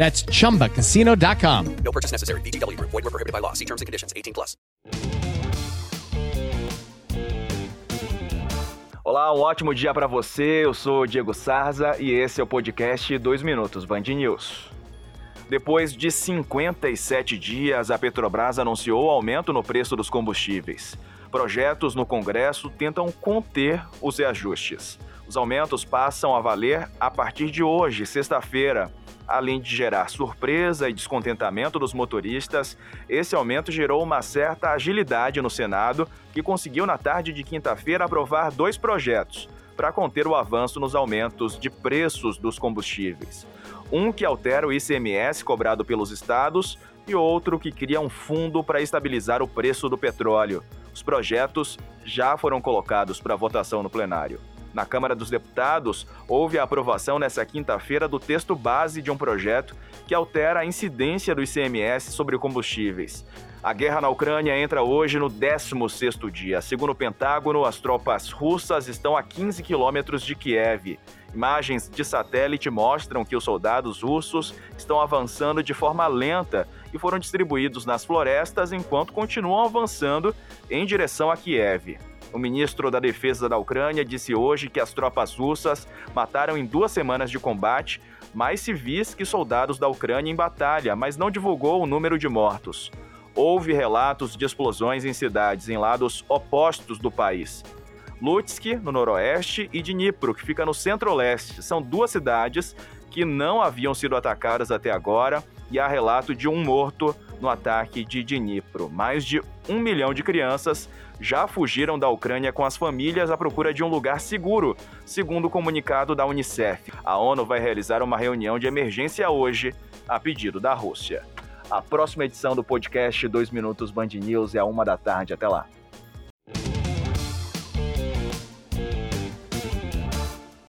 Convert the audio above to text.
That's chumbacasino.com. No purchase necessary. VGW. Void were prohibited by law. See terms and conditions. 18 plus. Olá, um ótimo dia para você. Eu sou o Diego Sarza e esse é o podcast 2 Minutos Band News. Depois de 57 dias, a Petrobras anunciou aumento no preço dos combustíveis. Projetos no Congresso tentam conter os reajustes. Os aumentos passam a valer a partir de hoje, sexta-feira. Além de gerar surpresa e descontentamento dos motoristas, esse aumento gerou uma certa agilidade no Senado, que conseguiu na tarde de quinta-feira aprovar dois projetos para conter o avanço nos aumentos de preços dos combustíveis. Um que altera o ICMS cobrado pelos estados e outro que cria um fundo para estabilizar o preço do petróleo. Os projetos já foram colocados para votação no plenário. Na Câmara dos Deputados, houve a aprovação nesta quinta-feira do texto base de um projeto que altera a incidência do ICMS sobre combustíveis. A guerra na Ucrânia entra hoje no 16º dia. Segundo o Pentágono, as tropas russas estão a 15 quilômetros de Kiev. Imagens de satélite mostram que os soldados russos estão avançando de forma lenta e foram distribuídos nas florestas enquanto continuam avançando em direção a Kiev. O ministro da Defesa da Ucrânia disse hoje que as tropas russas mataram em duas semanas de combate mais civis que soldados da Ucrânia em batalha, mas não divulgou o número de mortos. Houve relatos de explosões em cidades em lados opostos do país. Lutsk, no noroeste, e Dnipro, que fica no centro-leste. São duas cidades que não haviam sido atacadas até agora e há relato de um morto no ataque de Dnipro. Mais de um milhão de crianças já fugiram da Ucrânia com as famílias à procura de um lugar seguro, segundo o comunicado da Unicef. A ONU vai realizar uma reunião de emergência hoje, a pedido da Rússia. A próxima edição do podcast 2 Minutos Band News é a uma da tarde. Até lá.